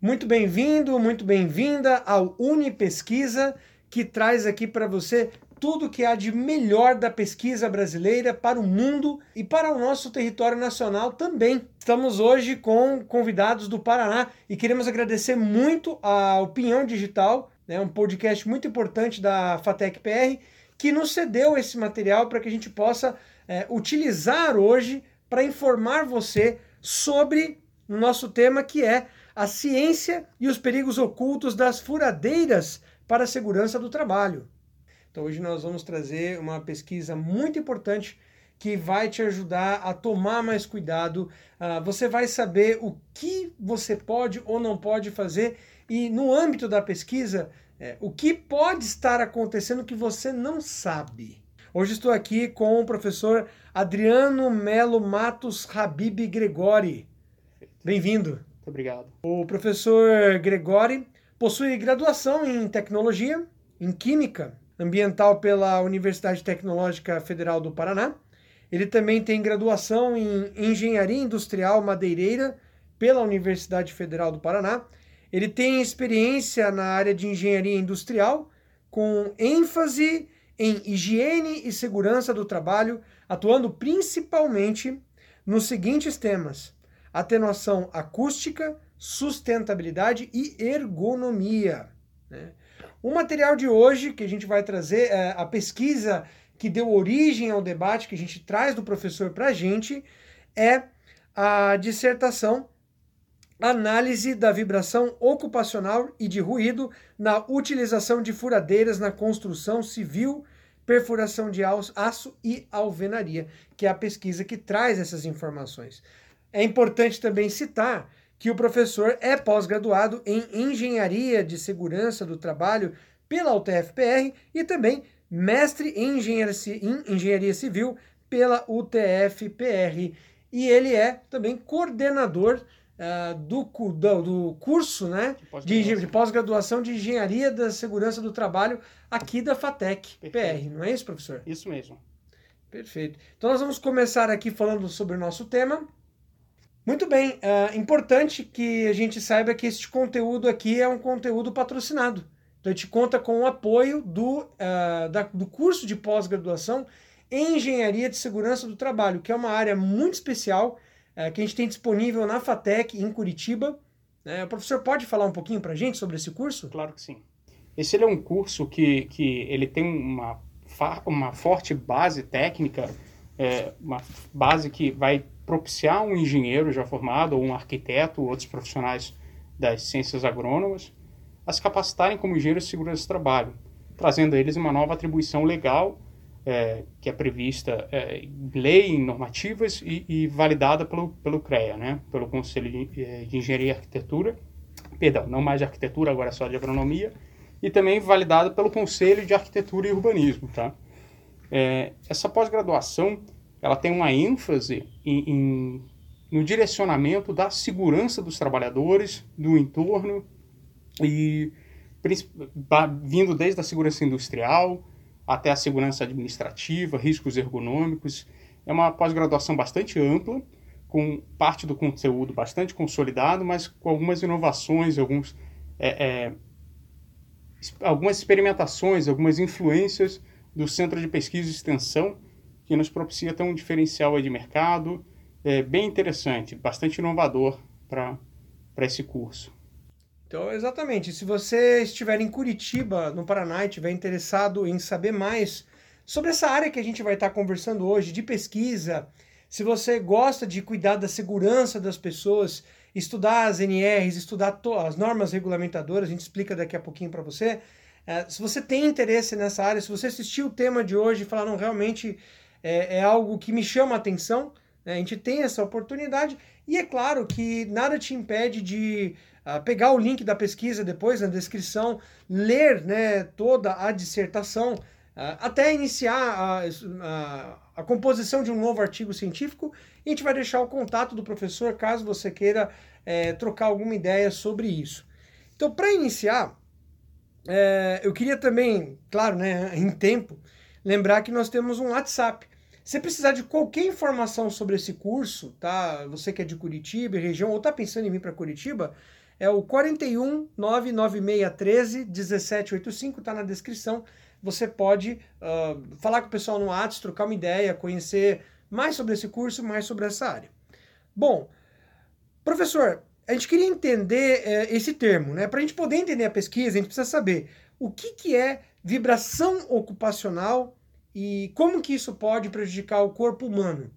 Muito bem-vindo, muito bem-vinda ao Uni Pesquisa, que traz aqui para você tudo que há de melhor da pesquisa brasileira para o mundo e para o nosso território nacional também. Estamos hoje com convidados do Paraná e queremos agradecer muito ao Pinhão Digital, né, um podcast muito importante da Fatec PR, que nos cedeu esse material para que a gente possa é, utilizar hoje para informar você sobre o nosso tema que é a ciência e os perigos ocultos das furadeiras para a segurança do trabalho. Então hoje nós vamos trazer uma pesquisa muito importante que vai te ajudar a tomar mais cuidado. Uh, você vai saber o que você pode ou não pode fazer e no âmbito da pesquisa, é, o que pode estar acontecendo que você não sabe. Hoje estou aqui com o professor Adriano Melo Matos Habib Gregori. Bem-vindo. Muito obrigado. O professor Gregori possui graduação em tecnologia, em química ambiental pela Universidade Tecnológica Federal do Paraná. Ele também tem graduação em engenharia industrial madeireira pela Universidade Federal do Paraná. Ele tem experiência na área de engenharia industrial, com ênfase em higiene e segurança do trabalho, atuando principalmente nos seguintes temas: atenuação acústica, sustentabilidade e ergonomia. Né? O material de hoje que a gente vai trazer é a pesquisa que deu origem ao debate que a gente traz do professor para a gente é a dissertação Análise da vibração ocupacional e de ruído na utilização de furadeiras na construção civil, perfuração de aço e alvenaria, que é a pesquisa que traz essas informações. É importante também citar que o professor é pós-graduado em Engenharia de Segurança do Trabalho pela UTF-PR e também mestre em Engenharia Civil pela UTF-PR. E ele é também coordenador uh, do, do, do, curso né, de pós-graduação de, de, Engenharia da Segurança do Trabalho aqui da FATEC PR. Não é isso, professor? Isso mesmo. Perfeito. Então nós vamos começar aqui falando sobre o nosso tema. Muito bem, é importante que a gente saiba que este conteúdo aqui é um conteúdo patrocinado. Então a gente conta com o apoio do, uh, da, do curso de pós-graduação em Engenharia de Segurança do Trabalho, que é uma área muito especial uh, que a gente tem disponível na FATEC em Curitiba. Uh, o professor pode falar um pouquinho para a gente sobre esse curso? Claro que sim. Esse é um curso que, que ele tem uma, uma forte base técnica, é, uma base que vai propiciar um engenheiro já formado, ou um arquiteto, ou outros profissionais das ciências agrônomas, a se capacitarem como engenheiros de segurança do trabalho, trazendo a eles uma nova atribuição legal é, que é prevista é, em lei, em normativas e, e, validada pelo, pelo CREA, né, pelo Conselho de, é, de Engenharia e Arquitetura, perdão, não mais de arquitetura, agora só de agronomia, e também validada pelo Conselho de Arquitetura e Urbanismo. Tá? É, essa pós-graduação ela tem uma ênfase em, em, no direcionamento da segurança dos trabalhadores, do entorno, e vindo desde a segurança industrial até a segurança administrativa, riscos ergonômicos. É uma pós-graduação bastante ampla, com parte do conteúdo bastante consolidado, mas com algumas inovações, alguns, é, é, algumas experimentações, algumas influências do Centro de Pesquisa e Extensão, que nos propicia ter um diferencial de mercado é, bem interessante, bastante inovador para esse curso. Então, exatamente. Se você estiver em Curitiba, no Paraná, e estiver interessado em saber mais sobre essa área que a gente vai estar conversando hoje, de pesquisa, se você gosta de cuidar da segurança das pessoas, estudar as NRs, estudar as normas regulamentadoras, a gente explica daqui a pouquinho para você. É, se você tem interesse nessa área, se você assistiu o tema de hoje e falar, não, realmente é, é algo que me chama a atenção, né? a gente tem essa oportunidade, e é claro que nada te impede de uh, pegar o link da pesquisa depois na descrição, ler né, toda a dissertação, uh, até iniciar a, a, a, composição de um novo artigo científico, e a gente vai deixar o contato do professor caso você queira é, trocar alguma ideia sobre isso. Então, para iniciar, é, eu queria também, claro, né, em tempo, lembrar que nós temos um WhatsApp. Se precisar de qualquer informação sobre esse curso, tá? Você que é de Curitiba, região, ou está pensando em vir para Curitiba, é o 41 99613 1785, está na descrição. Você pode uh, falar com o pessoal no WhatsApp, trocar uma ideia, conhecer mais sobre esse curso, mais sobre essa área. Bom, professor, a gente queria entender é, esse termo, né? Para a gente poder entender a pesquisa, a gente precisa saber o que, que é vibração ocupacional e como que isso pode prejudicar o corpo humano.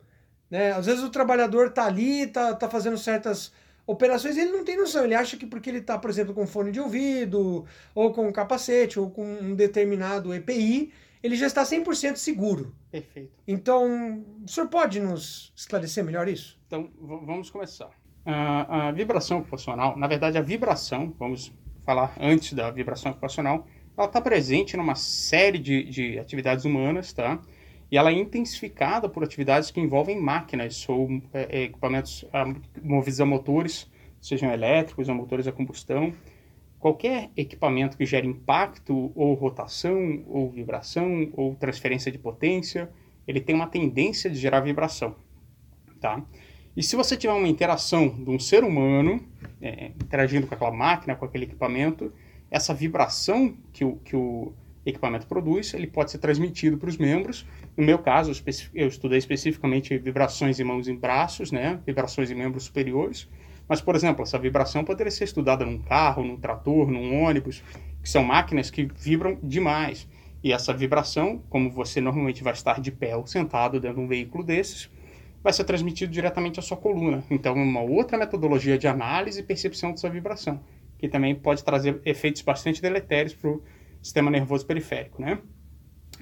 Né? Às vezes o trabalhador está ali, está tá fazendo certas operações ele não tem noção. Ele acha que porque ele está, por exemplo, com fone de ouvido, ou com um capacete, ou com um determinado EPI, ele já está 100% seguro. Perfeito. Então, o senhor pode nos esclarecer melhor isso? Então, vamos começar. A, a vibração ocupacional, na verdade, a vibração, vamos falar antes da vibração ocupacional, ela está presente numa série de, de atividades humanas, tá? E ela é intensificada por atividades que envolvem máquinas ou é, é equipamentos movidos a motores, sejam elétricos ou motores a combustão. Qualquer equipamento que gere impacto ou rotação ou vibração ou transferência de potência, ele tem uma tendência de gerar vibração, tá? E se você tiver uma interação de um ser humano é, interagindo com aquela máquina, com aquele equipamento, essa vibração que o, que o equipamento produz, ele pode ser transmitido para os membros. No meu caso, eu estudei especificamente vibrações em mãos e braços, né? vibrações em membros superiores. Mas, por exemplo, essa vibração poderia ser estudada num carro, num trator, num ônibus, que são máquinas que vibram demais. E essa vibração, como você normalmente vai estar de pé ou sentado dentro de um veículo desses, vai ser transmitido diretamente à sua coluna. Então, é uma outra metodologia de análise e percepção dessa vibração, que também pode trazer efeitos bastante deletérios para o sistema nervoso periférico, né?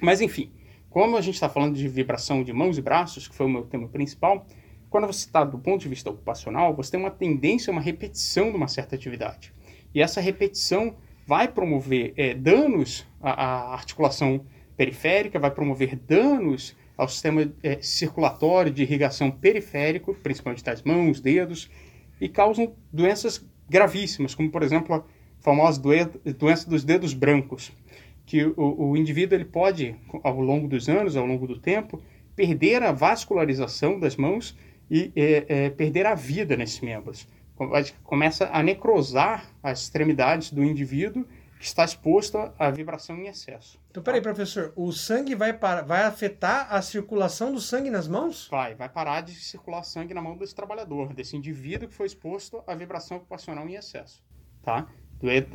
Mas enfim, como a gente está falando de vibração de mãos e braços, que foi o meu tema principal, quando você está do ponto de vista ocupacional, você tem uma tendência, uma repetição de uma certa atividade. E essa repetição vai promover é, danos à, à, articulação periférica, vai promover danos ao sistema é, circulatório de irrigação periférico, principalmente das mãos, dedos, e causam doenças gravíssimas, como por exemplo a famosa doença dos dedos brancos, que o, o indivíduo ele pode, ao longo dos anos, ao longo do tempo, perder a vascularização das mãos e é, é, perder a vida nesses membros. Começa a necrosar as extremidades do indivíduo que está exposto à vibração em excesso. Então, peraí, professor, o sangue vai, para, vai afetar a circulação do sangue nas mãos? Vai, vai parar de circular sangue na mão desse trabalhador, desse indivíduo que foi exposto à vibração ocupacional em excesso, tá?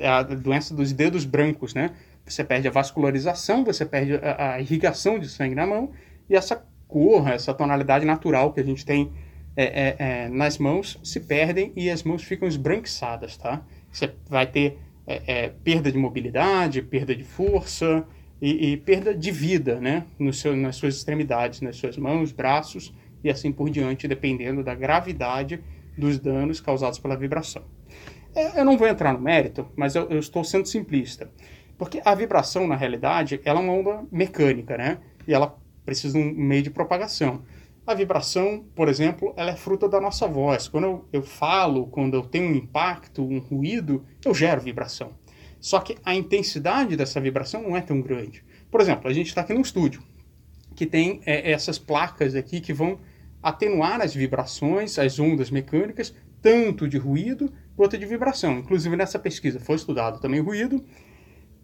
a doença dos dedos brancos, né? Você perde a vascularização, você perde a, a irrigação de sangue na mão e essa cor, essa tonalidade natural que a gente tem é, é, é, nas mãos se perdem e as mãos ficam esbranquiçadas, tá? Você vai ter é, é, perda de mobilidade, perda de força e, e perda de vida, né? Seu, nas suas extremidades, nas suas mãos, braços e assim por diante, dependendo da gravidade dos danos causados pela vibração. É, eu não vou entrar no mérito, mas eu, eu, estou sendo simplista. Porque a vibração, na realidade, ela é uma onda mecânica, né? E ela precisa de um meio de propagação. A vibração, por exemplo, ela é fruta da nossa voz. Quando eu, eu falo, quando eu tenho um impacto, um ruído, eu gero vibração. Só que a intensidade dessa vibração não é tão grande. Por exemplo, a gente está aqui num estúdio que tem é, essas placas aqui que vão atenuar as vibrações, as ondas mecânicas, tanto de ruído quanto de vibração. Inclusive nessa pesquisa foi estudado também ruído,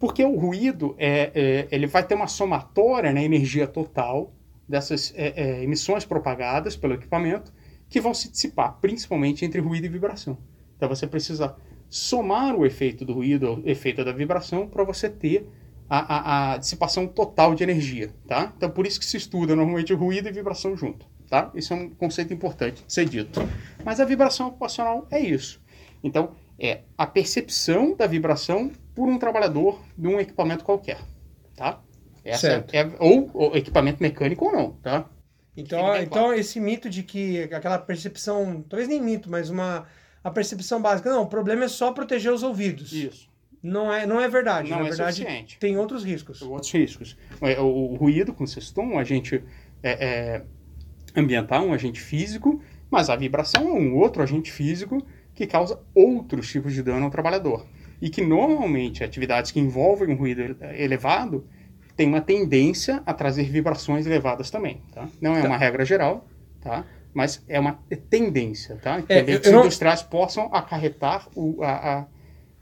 porque o ruído é, é ele vai ter uma somatória na né, energia total dessas é, é, emissões propagadas pelo equipamento que vão se dissipar, principalmente entre ruído e vibração. Então você precisa somar o efeito do ruído, o efeito da vibração, para você ter a, a, a, dissipação total de energia, tá? Então por isso que se estuda normalmente o ruído e vibração junto tá? Isso é um conceito importante de ser dito. Mas a vibração ocupacional é isso. Então, é a percepção da vibração por um trabalhador de um equipamento qualquer, tá? Essa certo. É, ou, ou, equipamento mecânico ou não, tá? Então, então esse mito de que aquela percepção, talvez nem mito, mas uma a percepção básica, não, o problema é só proteger os ouvidos. Isso. Não é, não é verdade. Não Na é verdade, suficiente. tem outros riscos. Outros riscos. É, o, o ruído, como vocês estão, a gente é, é, ambiental, um agente físico, mas a vibração é um outro agente físico que causa outros tipos de dano ao trabalhador. E que normalmente atividades que envolvem um ruído elevado têm uma tendência a trazer vibrações elevadas também. Tá? Não é tá. uma regra geral. Tá? Mas é uma tendência, tá? Tendências é, industriais não... possam acarretar o, a, a,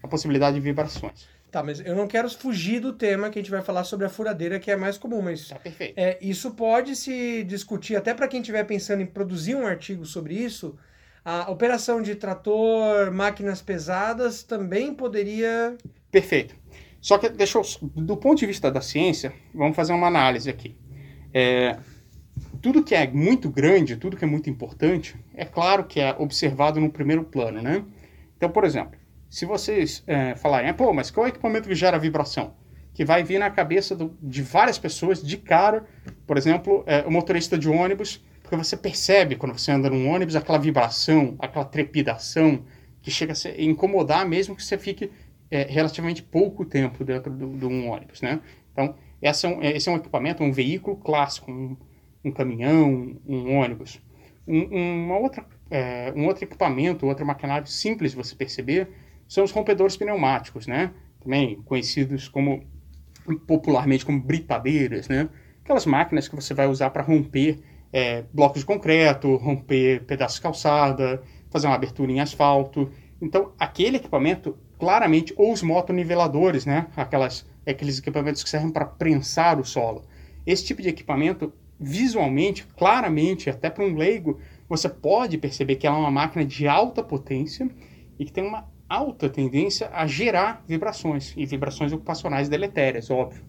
a possibilidade de vibrações. Tá, mas eu não quero fugir do tema que a gente vai falar sobre a furadeira, que é mais comum, mas. Tá perfeito. É, isso pode se discutir, até para quem estiver pensando em produzir um artigo sobre isso. A operação de trator, máquinas pesadas também poderia. Perfeito. Só que, deixa eu, do ponto de vista da ciência, vamos fazer uma análise aqui. É, tudo que é muito grande, tudo que é muito importante, é claro que é observado no primeiro plano, né? Então, por exemplo, se vocês é, falarem, pô, mas qual é o equipamento que gera vibração? Que vai vir na cabeça do, de várias pessoas de cara, por exemplo, é, o motorista de ônibus, porque você percebe quando você anda num ônibus aquela vibração, aquela trepidação que chega a incomodar mesmo que você fique é, relativamente pouco tempo dentro de um ônibus, né? Então, essa é esse é um equipamento, um veículo clássico, um, um caminhão, um ônibus. Um, uma outra, é, um outro equipamento, outro maquinário simples de você perceber são os rompedores pneumáticos, né? Também conhecidos como popularmente como britadeiras, né? Aquelas máquinas que você vai usar para romper é, blocos de concreto, romper pedaços de calçada, fazer uma abertura em asfalto. Então, aquele equipamento, claramente, ou os motoniveladores, né? Aquelas, aqueles equipamentos que servem para prensar o solo. Esse tipo de equipamento, visualmente, claramente, até para um leigo, você pode perceber que ela é uma máquina de alta potência e que tem uma alta tendência a gerar vibrações, e vibrações ocupacionais deletérias, óbvio.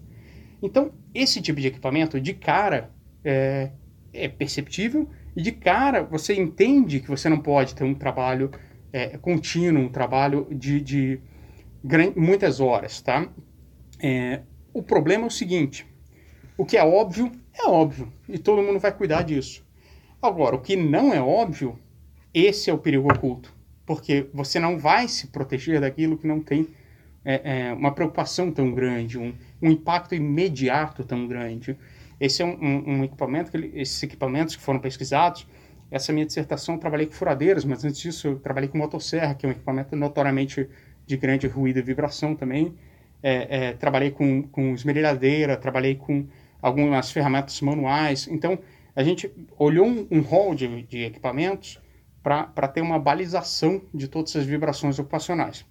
Então, esse tipo de equipamento, de cara, é, é perceptível, e de cara você entende que você não pode ter um trabalho é, contínuo, um trabalho de, de muitas horas, tá? É, o problema é o seguinte, o que é óbvio, é óbvio, e todo mundo vai cuidar disso. Agora, o que não é óbvio, esse é o perigo oculto porque você não vai se proteger daquilo que não tem é, é, uma preocupação tão grande, um, um, impacto imediato tão grande. Esse é um, um, um equipamento, que, esses equipamentos que foram pesquisados, essa minha dissertação eu trabalhei com furadeiras, mas antes disso eu trabalhei com motosserra, que é um equipamento notoriamente de grande ruído e vibração também. É, é, trabalhei com, com esmerilhadeira, trabalhei com algumas ferramentas manuais. Então, a gente olhou um, um hall de, de equipamentos para ter uma balização de todas essas vibrações ocupacionais.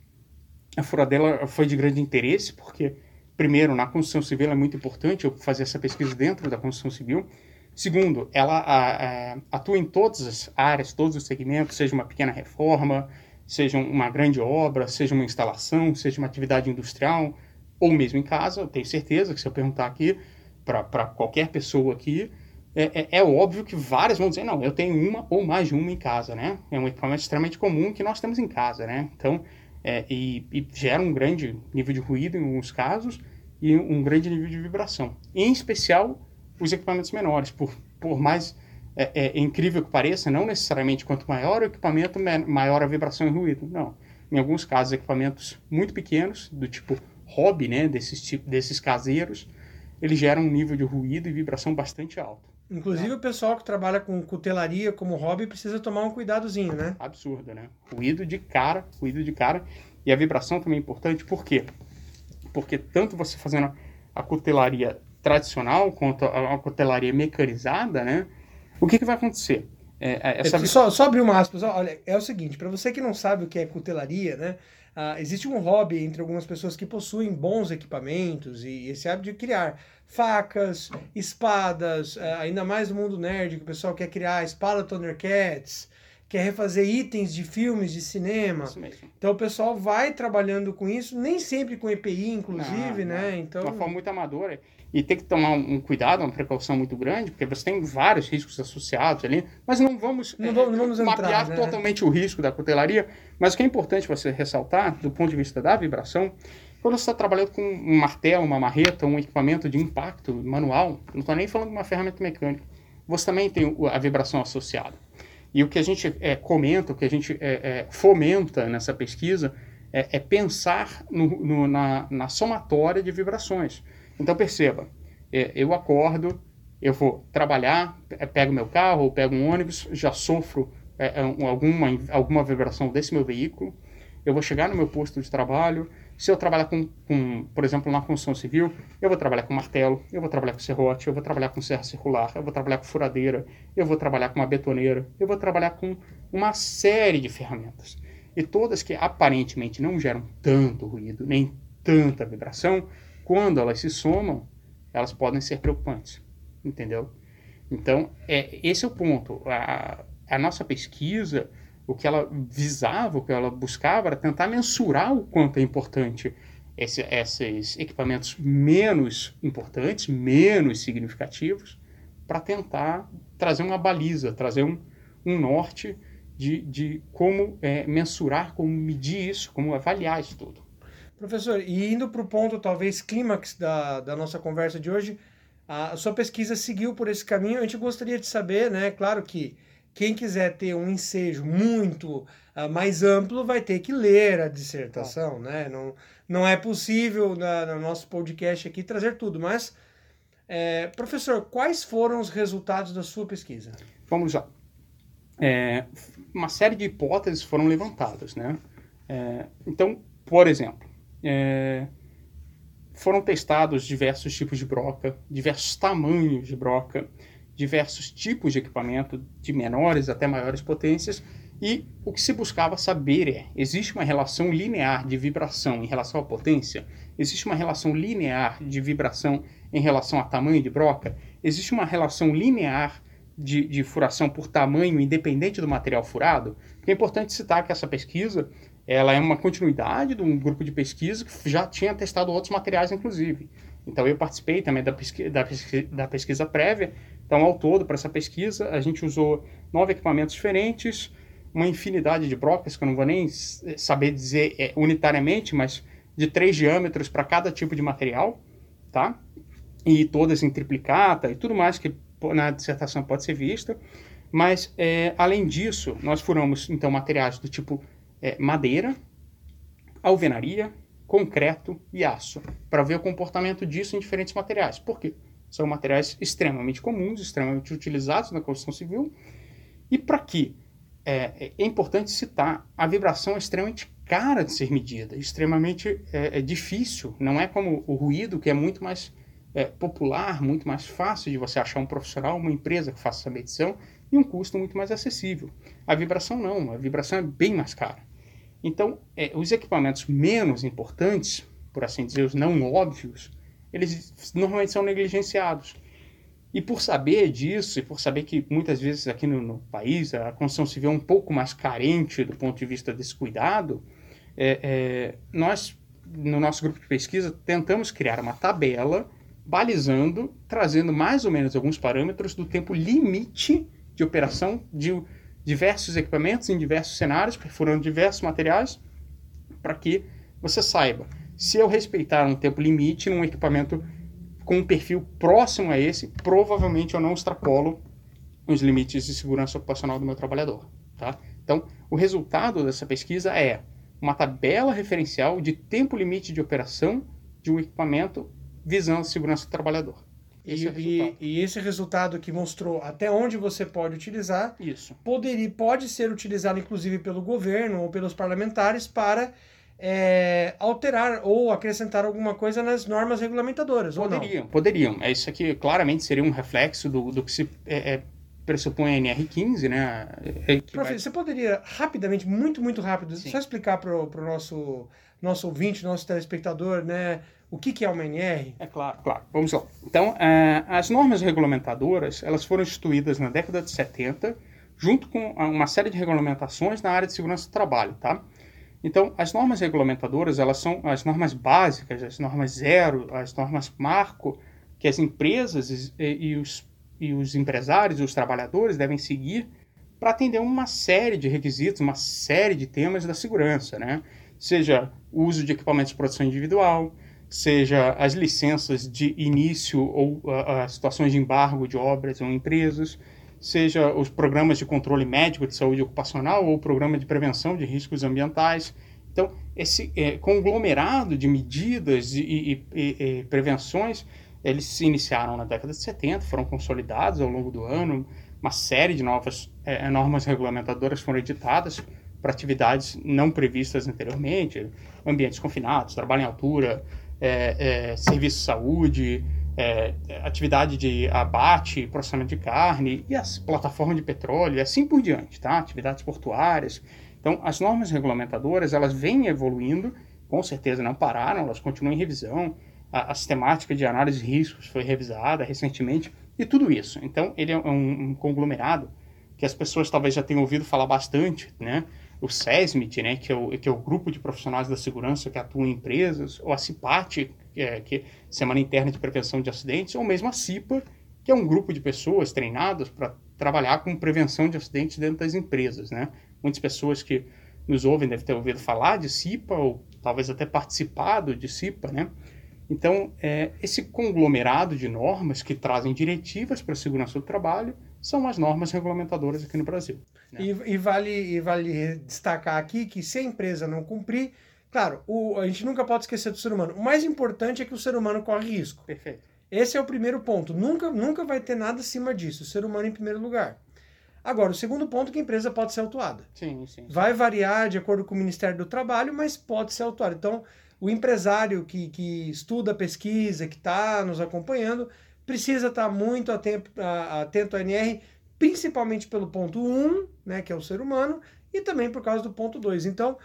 A furadeira foi de grande interesse, porque, primeiro, na construção civil é muito importante eu fazer essa pesquisa dentro da construção civil. Segundo, ela a, a, atua em todas as áreas, todos os segmentos, seja uma pequena reforma, seja uma grande obra, seja uma instalação, seja uma atividade industrial, ou mesmo em casa. Eu tenho certeza que se eu perguntar aqui para qualquer pessoa aqui, é, é, é, óbvio que várias vão dizer, não, eu tenho uma ou mais de uma em casa, né? É um equipamento extremamente comum que nós temos em casa, né? Então, é, e, e, gera um grande nível de ruído em alguns casos e um grande nível de vibração. Em especial, os equipamentos menores, por, por mais é, é incrível que pareça, não necessariamente quanto maior o equipamento, maior a vibração e ruído. Não. Em alguns casos, equipamentos muito pequenos, do tipo hobby, né, desses, desses caseiros, eles geram um nível de ruído e vibração bastante alto. Inclusive o pessoal que trabalha com cutelaria como hobby precisa tomar um cuidadozinho, né? Absurdo, né? Ruído de cara, ruído de cara. E a vibração também é importante, por quê? Porque tanto você fazendo a cutelaria tradicional quanto a, cutelaria mecanizada, né? O que, que vai acontecer? É, é essa... É, só, só abrir uma aspas, olha, é o seguinte, para você que não sabe o que é cutelaria, né? Uh, existe um hobby entre algumas pessoas que possuem bons equipamentos e esse hábito de criar facas, espadas, uh, ainda mais no mundo nerd, que o pessoal quer criar a espada Thundercats, quer refazer itens de filmes de cinema. Então o pessoal vai trabalhando com isso, nem sempre com EPI, inclusive, não, né? Então... De uma forma muito amadora. E tem que tomar um cuidado, uma precaução muito grande, porque você tem vários riscos associados ali, mas não vamos, não vamos, vamos é, mapear né? totalmente o risco da cutelaria. Mas o que é importante você ressaltar, do ponto de vista da vibração, quando você está trabalhando com um martelo, uma marreta, um equipamento de impacto manual, não estou nem falando de uma ferramenta mecânica, você também tem a vibração associada. E o que a gente é, comenta, o que a gente é, é, fomenta nessa pesquisa é, é pensar no, no, na, na somatória de vibrações. Então perceba, é, eu acordo, eu vou trabalhar, é, pego meu carro ou pego um ônibus, já sofro é, alguma, alguma vibração desse meu veículo. eu vou chegar no meu posto de trabalho, se eu trabalhar com, com, por exemplo, na construção civil, eu vou trabalhar com martelo, eu vou trabalhar com serrote, eu vou trabalhar com serra circular, eu vou trabalhar com furadeira, eu vou trabalhar com uma betoneira, eu vou trabalhar com uma série de ferramentas. E todas que aparentemente não geram tanto ruído, nem tanta vibração, quando elas se somam, elas podem ser preocupantes. Entendeu? Então, é, esse é o ponto. A, a nossa pesquisa o que ela visava, o que ela buscava era tentar mensurar o quanto é importante esse, esses equipamentos menos importantes, menos significativos, para tentar trazer uma baliza, trazer um, um norte de, de como é, mensurar, como medir isso, como avaliar isso tudo. Professor, e indo para o ponto talvez clímax da, da nossa conversa de hoje, a sua pesquisa seguiu por esse caminho. A gente gostaria de saber, né? Claro que quem quiser ter um ensejo muito uh, mais amplo vai ter que ler a dissertação, né? Não, não é possível na, no nosso podcast aqui trazer tudo, mas, é, professor, quais foram os resultados da sua pesquisa? Vamos lá. É, uma série de hipóteses foram levantadas, né? É, então, por exemplo, é, foram testados diversos tipos de broca, diversos tamanhos de broca, diversos tipos de equipamento, de menores até maiores potências, e o que se buscava saber é: existe uma relação linear de vibração em relação à potência? Existe uma relação linear de vibração em relação a tamanho de broca? Existe uma relação linear de, de furação por tamanho independente do material furado? é importante citar que essa pesquisa ela é uma continuidade de um grupo de pesquisa que já tinha testado outros materiais, inclusive. Então, eu participei também da, pesquisa, da, pesquisa, da pesquisa prévia então, ao todo, para essa pesquisa, a gente usou nove equipamentos diferentes, uma infinidade de brocas, que eu não vou nem saber dizer é, unitariamente, mas de três diâmetros para cada tipo de material, tá? E todas em triplicata e tudo mais que na dissertação pode ser vista. Mas, é, além disso, nós furamos, então, materiais do tipo é, madeira, alvenaria, concreto e aço, para ver o comportamento disso em diferentes materiais. Por quê? São materiais extremamente comuns, extremamente utilizados na construção civil. E para quê? É, é, importante citar, a vibração é extremamente cara de ser medida, extremamente é, é difícil. Não é como o ruído, que é muito mais é, popular, muito mais fácil de você achar um profissional, uma empresa que faça essa medição e um custo muito mais acessível. A vibração não, a vibração é bem mais cara. Então, é, os equipamentos menos importantes, por assim dizer, os não óbvios, eles normalmente são negligenciados. E por saber disso, e por saber que muitas vezes aqui no, no país a construção civil é um pouco mais carente do ponto de vista desse cuidado, é, é, nós, no nosso grupo de pesquisa, tentamos criar uma tabela balizando, trazendo mais ou menos alguns parâmetros do tempo limite de operação de diversos equipamentos em diversos cenários, perfurando diversos materiais, para que você saiba se eu respeitar um tempo limite num equipamento com um perfil próximo a esse, provavelmente eu não extrapolo os limites de segurança ocupacional do meu trabalhador. Tá? Então, o resultado dessa pesquisa é uma tabela referencial de tempo limite de operação de um equipamento visando segurança do trabalhador. Esse e, é e, e, esse resultado que mostrou até onde você pode utilizar, Isso. Poderia, pode ser utilizado inclusive pelo governo ou pelos parlamentares para é, alterar ou acrescentar alguma coisa nas normas regulamentadoras, poderiam, Poderiam, é, Isso aqui claramente seria um reflexo do, do que se é, é pressupõe a NR15, né? É, Prof, vai... você poderia rapidamente, muito, muito rápido, Sim. só explicar para o nosso, nosso ouvinte, nosso telespectador, né? O que, que é uma NR? É claro, claro. Vamos lá. Então, uh, as normas regulamentadoras, elas foram instituídas na década de 70, junto com uma série de regulamentações na área de segurança do trabalho, tá? Então, as normas regulamentadoras, elas são as normas básicas, as normas zero, as normas marco, que as empresas e, e os, e os empresários e os trabalhadores devem seguir para atender uma série de requisitos, uma série de temas da segurança, né? Seja o uso de equipamentos de proteção individual, seja as licenças de início ou as situações de embargo de obras ou empresas, seja os programas de controle médico de saúde ocupacional ou o programa de prevenção de riscos ambientais. Então, esse é, conglomerado de medidas e, e, e, e, prevenções, eles se iniciaram na década de 70, foram consolidados ao longo do ano, uma série de novas é, normas regulamentadoras foram editadas para atividades não previstas anteriormente, ambientes confinados, trabalho em altura, é, é, serviço de saúde, é, atividade de abate, processamento de carne e as plataformas de petróleo e assim por diante, tá? Atividades portuárias. Então, as normas regulamentadoras, elas vêm evoluindo, com certeza não pararam, elas continuam em revisão. A, a sistemática de análise de riscos foi revisada recentemente e tudo isso. Então, ele é um, um conglomerado que as pessoas talvez já tenham ouvido falar bastante, né? O SESMIT, né, que é o, que é o grupo de profissionais da segurança que atuam em empresas, ou a CIPAT, que é, que é Semana Interna de Prevenção de Acidentes, ou mesmo a CIPA, que é um grupo de pessoas treinadas para trabalhar com prevenção de acidentes dentro das empresas, né? Muitas pessoas que nos ouvem devem ter ouvido falar de CIPA, ou talvez até participado de CIPA, né? Então, é, esse conglomerado de normas que trazem diretivas para a segurança do trabalho são as normas regulamentadoras aqui no Brasil. Né? E, e, vale, e vale destacar aqui que se a empresa não cumprir, claro, o, a gente nunca pode esquecer do ser humano. O mais importante é que o ser humano corre risco. Perfeito. Esse é o primeiro ponto. Nunca, nunca vai ter nada acima disso. O ser humano em primeiro lugar. Agora, o segundo ponto é que a empresa pode ser autuada. Sim, sim, sim. Vai variar de acordo com o Ministério do Trabalho, mas pode ser autuada. Então, o empresário que, que estuda pesquisa, que está nos acompanhando, precisa estar tá muito atento, atento à NR, principalmente pelo ponto 1, né, que é o ser humano, e também por causa do ponto 2. Então,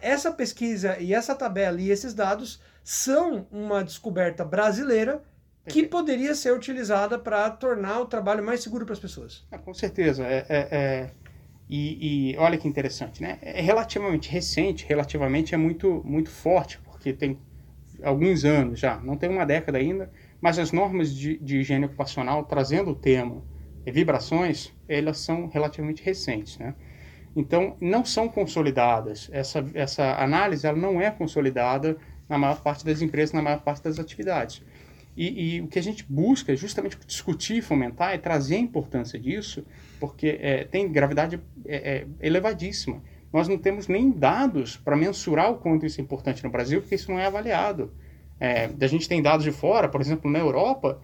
essa pesquisa e essa tabela e esses dados são uma descoberta brasileira que poderia ser utilizada para tornar o trabalho mais seguro para as pessoas. É, com certeza. É, é, é e, e, olha que interessante, né? É relativamente recente, relativamente é muito, muito forte, porque tem alguns anos já, não tem uma década ainda, mas as normas de, de higiene ocupacional trazendo o tema vibrações, elas são relativamente recentes, né? Então, não são consolidadas. Essa, essa análise ela não é consolidada na maior parte das empresas, na maior parte das atividades. E, e, o que a gente busca é justamente discutir, fomentar e trazer a importância disso, porque é, tem gravidade é, é, elevadíssima. Nós não temos nem dados para mensurar o quanto isso é importante no Brasil, porque isso não é avaliado. É, a gente tem dados de fora, por exemplo, na Europa,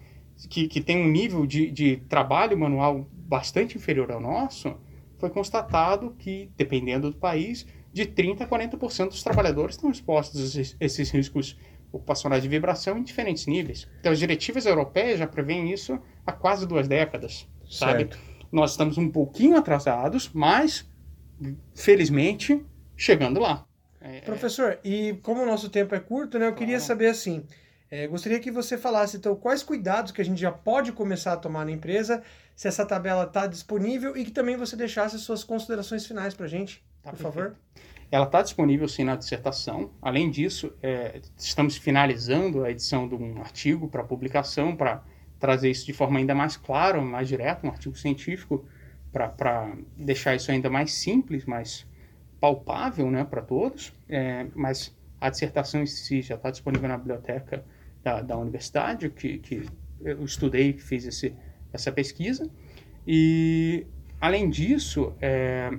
que, que tem um nível de, de trabalho manual bastante inferior ao nosso, foi constatado que, dependendo do país, de 30% a 40% dos trabalhadores estão expostos a esses, riscos ocupacionais de vibração em diferentes níveis. Então, as diretivas europeias já prevêem isso há quase duas décadas, sabe? Certo. Nós estamos um pouquinho atrasados, mas, felizmente, chegando lá. É, Professor, e como o nosso tempo é curto, né, eu queria saber assim, é, gostaria que você falasse, então, quais cuidados que a gente já pode começar a tomar na empresa, se essa tabela está disponível e que também você deixasse suas considerações finais para a gente, tá por perfeito. favor. Ela está disponível sim na dissertação. Além disso, é, estamos finalizando a edição de um artigo para publicação, para trazer isso de forma ainda mais clara, mais direta, um artigo científico, para deixar isso ainda mais simples, mais palpável né, para todos. É, mas a dissertação em si já está disponível na biblioteca da, da universidade, que, que eu estudei, fiz esse, essa pesquisa. E, além disso, é,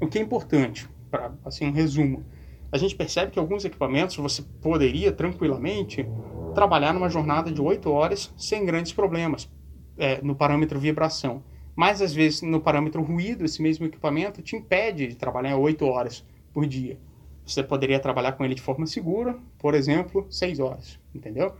o que é importante? para assim um resumo, a gente percebe que alguns equipamentos você poderia tranquilamente trabalhar numa jornada de 8 horas sem grandes problemas é, no parâmetro vibração. Mas às vezes no parâmetro ruído, esse mesmo equipamento te impede de trabalhar 8 horas por dia. Você poderia trabalhar com ele de forma segura, por exemplo, 6 horas, entendeu?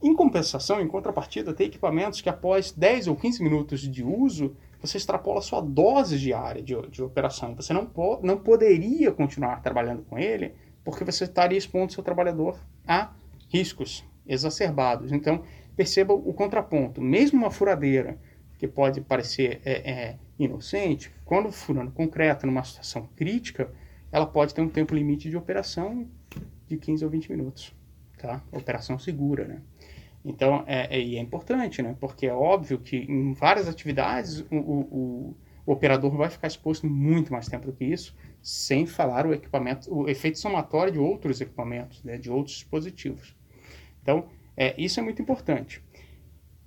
Em compensação, em contrapartida, tem equipamentos que após 10 ou 15 minutos de uso você extrapola sua dose diária de, de operação. Você não, po não poderia continuar trabalhando com ele porque você estaria expondo seu trabalhador a riscos exacerbados. Então, perceba o contraponto. Mesmo uma furadeira, que pode parecer é, é, inocente, quando furando concreto numa situação crítica, ela pode ter um tempo limite de operação de 15 ou 20 minutos. Tá? Operação segura, né? Então, é, é, é importante, né? Porque é óbvio que em várias atividades o, o, o, operador vai ficar exposto muito mais tempo do que isso, sem falar o equipamento, o efeito somatório de outros equipamentos, né? de outros dispositivos. Então, é, isso é muito importante.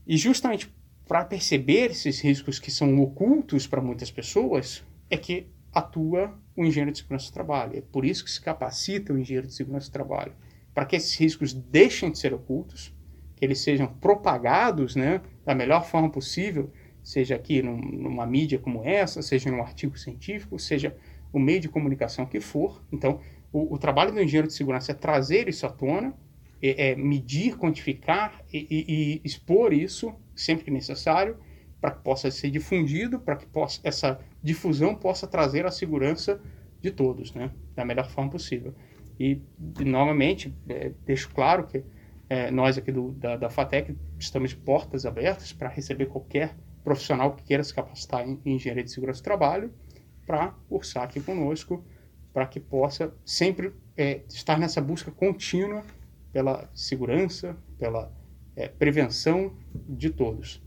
E justamente para perceber esses riscos que são ocultos para muitas pessoas, é que atua o engenheiro de segurança do trabalho. É por isso que se capacita o engenheiro de segurança do trabalho, para que esses riscos deixem de ser ocultos que eles sejam propagados né, da melhor forma possível, seja aqui num, numa mídia como essa, seja num artigo científico, seja o meio de comunicação que for. Então, o, o trabalho do engenheiro de segurança é trazer isso à tona, é, é medir, quantificar e, e, e, expor isso sempre que necessário para que possa ser difundido, para que possa, essa difusão possa trazer a segurança de todos, né, da melhor forma possível. E, novamente, é, deixo claro que é, nós aqui do, da, da FATEC estamos de portas abertas para receber qualquer profissional que queira se capacitar em, em engenharia de segurança do trabalho para cursar aqui conosco, para que possa sempre é, estar nessa busca contínua pela segurança, pela é, prevenção de todos.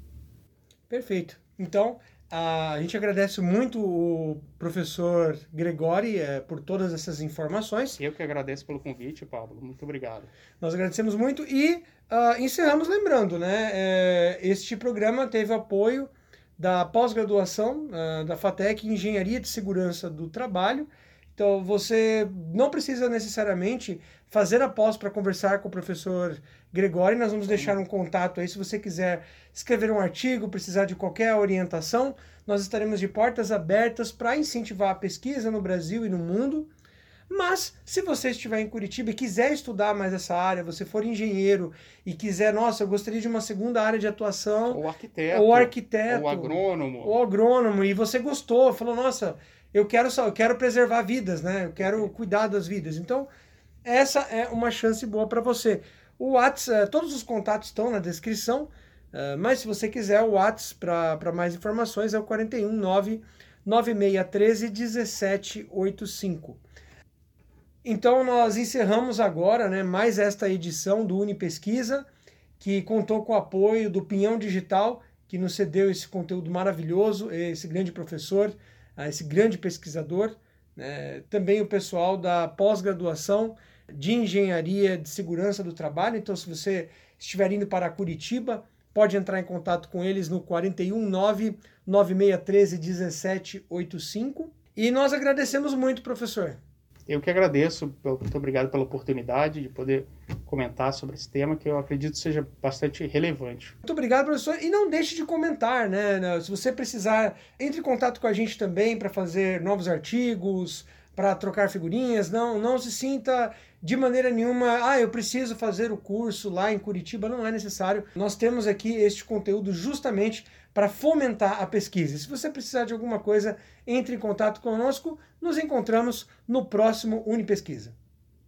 Perfeito. Então, a gente agradece muito o professor Gregori é, por todas essas informações. Eu que agradeço pelo convite, Pablo. Muito obrigado. Nós agradecemos muito e uh, encerramos lembrando, né? É, este programa teve apoio da pós-graduação uh, da FATEC Engenharia de Segurança do Trabalho. Então, você não precisa necessariamente fazer a pós para conversar com o professor Gregório. Nós vamos deixar um contato aí se você quiser escrever um artigo, precisar de qualquer orientação. Nós estaremos de portas abertas para incentivar a pesquisa no Brasil e no mundo. Mas, se você estiver em Curitiba e quiser estudar mais essa área, você for engenheiro e quiser, nossa, eu gostaria de uma segunda área de atuação. Ou arquiteto. Ou arquiteto. Ou agrônomo. Ou agrônomo. E você gostou, falou, nossa, eu quero só, eu quero preservar vidas, né? Eu quero cuidar das vidas. Então, essa é uma chance boa para você. O WhatsApp, eh, todos os contatos estão na descrição, eh, mas se você quiser o WhatsApp para mais informações é o 419 9613 1785. Então nós encerramos agora né, mais esta edição do Unipesquisa, que contou com o apoio do Pinhão Digital, que nos cedeu esse conteúdo maravilhoso, esse grande professor, a esse grande pesquisador, né? também o pessoal da pós-graduação de Engenharia de Segurança do Trabalho. Então, se você estiver indo para Curitiba, pode entrar em contato com eles no 419 9613 1785. E nós agradecemos muito, professor. Eu que agradeço, muito obrigado pela oportunidade de poder comentar sobre esse tema que eu acredito seja bastante relevante. Muito obrigado, professor. E não deixe de comentar, né? Se você precisar, entre em contato com a gente também para fazer novos artigos, para trocar figurinhas. Não, não se sinta de maneira nenhuma, ah, eu preciso fazer o curso lá em Curitiba. Não é necessário. Nós temos aqui este conteúdo justamente para fomentar a pesquisa. Se você precisar de alguma coisa, entre em contato conosco. Nos encontramos no próximo Unipesquisa.